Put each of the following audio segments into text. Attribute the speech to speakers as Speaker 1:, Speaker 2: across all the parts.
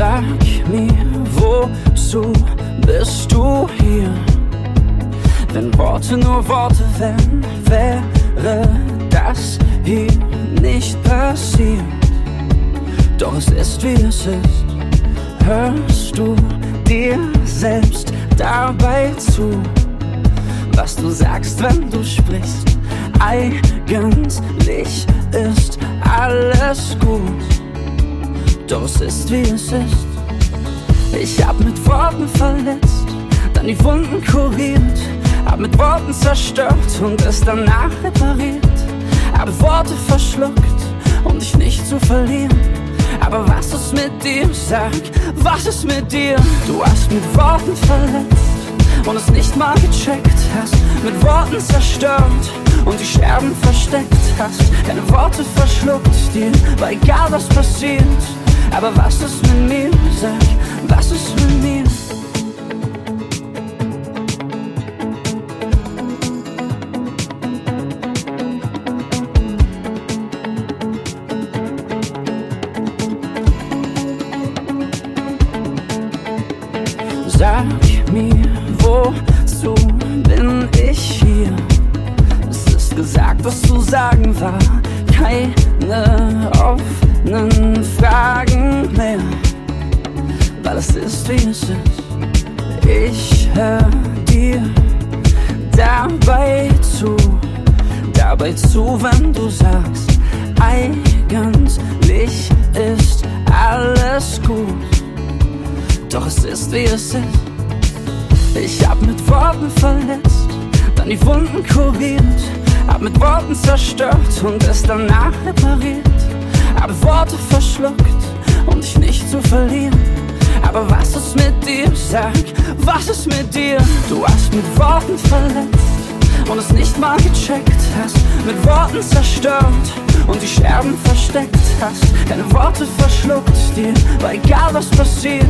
Speaker 1: Sag mir, wozu bist du hier? Wenn Worte nur Worte wären, wäre das hier nicht passiert. Doch es ist wie es ist. Hörst du dir selbst dabei zu? Was du sagst, wenn du sprichst. Eigentlich ist alles gut. Es ist wie es ist. Ich hab mit Worten verletzt, dann die Wunden kuriert, hab mit Worten zerstört und es danach repariert. Hab Worte verschluckt, um dich nicht zu verlieren. Aber was ist mit dir? Sag, was ist mit dir? Du hast mit Worten verletzt und es nicht mal gecheckt hast. Mit Worten zerstört und die Scherben versteckt hast. Deine Worte verschluckt dir, war egal was passiert. Aber was ist mit mir? Sag, was ist mit mir? Sag mir, wozu bin ich hier? Es ist gesagt, was zu sagen war. Keine es ist, wie es ist. Ich hör dir dabei zu. Dabei zu, wenn du sagst, eigentlich ist alles gut. Doch es ist wie es ist. Ich hab mit Worten verletzt, dann die Wunden kuriert, hab mit Worten zerstört und es danach repariert. Hab Worte verschluckt, um dich nicht zu verlieren. Aber was ist mit dir? Sag, was ist mit dir? Du hast mit Worten verletzt und es nicht mal gecheckt hast. Mit Worten zerstört und die Scherben versteckt hast. Deine Worte verschluckt dir, war egal was passiert.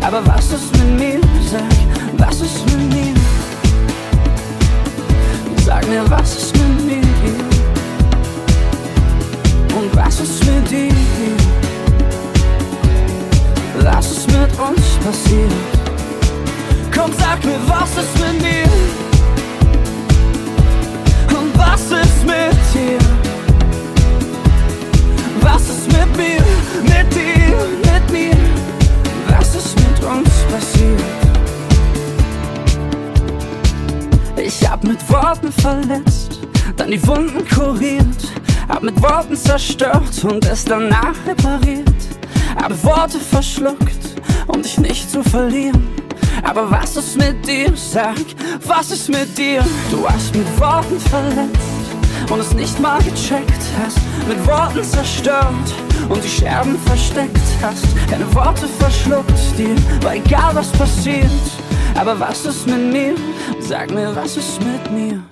Speaker 1: Aber was ist mit mir? Sag, was ist mit mir? Sag mir, was ist mit mir? Was ist mit mir? Und was ist mit dir? Was ist mit mir? Mit dir, mit mir? Was ist mit uns passiert? Ich hab mit Worten verletzt, dann die Wunden kuriert, hab mit Worten zerstört und es danach repariert. Hab Worte verschluckt, um dich nicht zu verlieren. Aber was ist mit dir? Sag, was ist mit dir? Du hast mit Worten verletzt und es nicht mal gecheckt hast. Mit Worten zerstört und die Scherben versteckt hast. Deine Worte verschluckt dir, war egal was passiert. Aber was ist mit mir? Sag mir, was ist mit mir?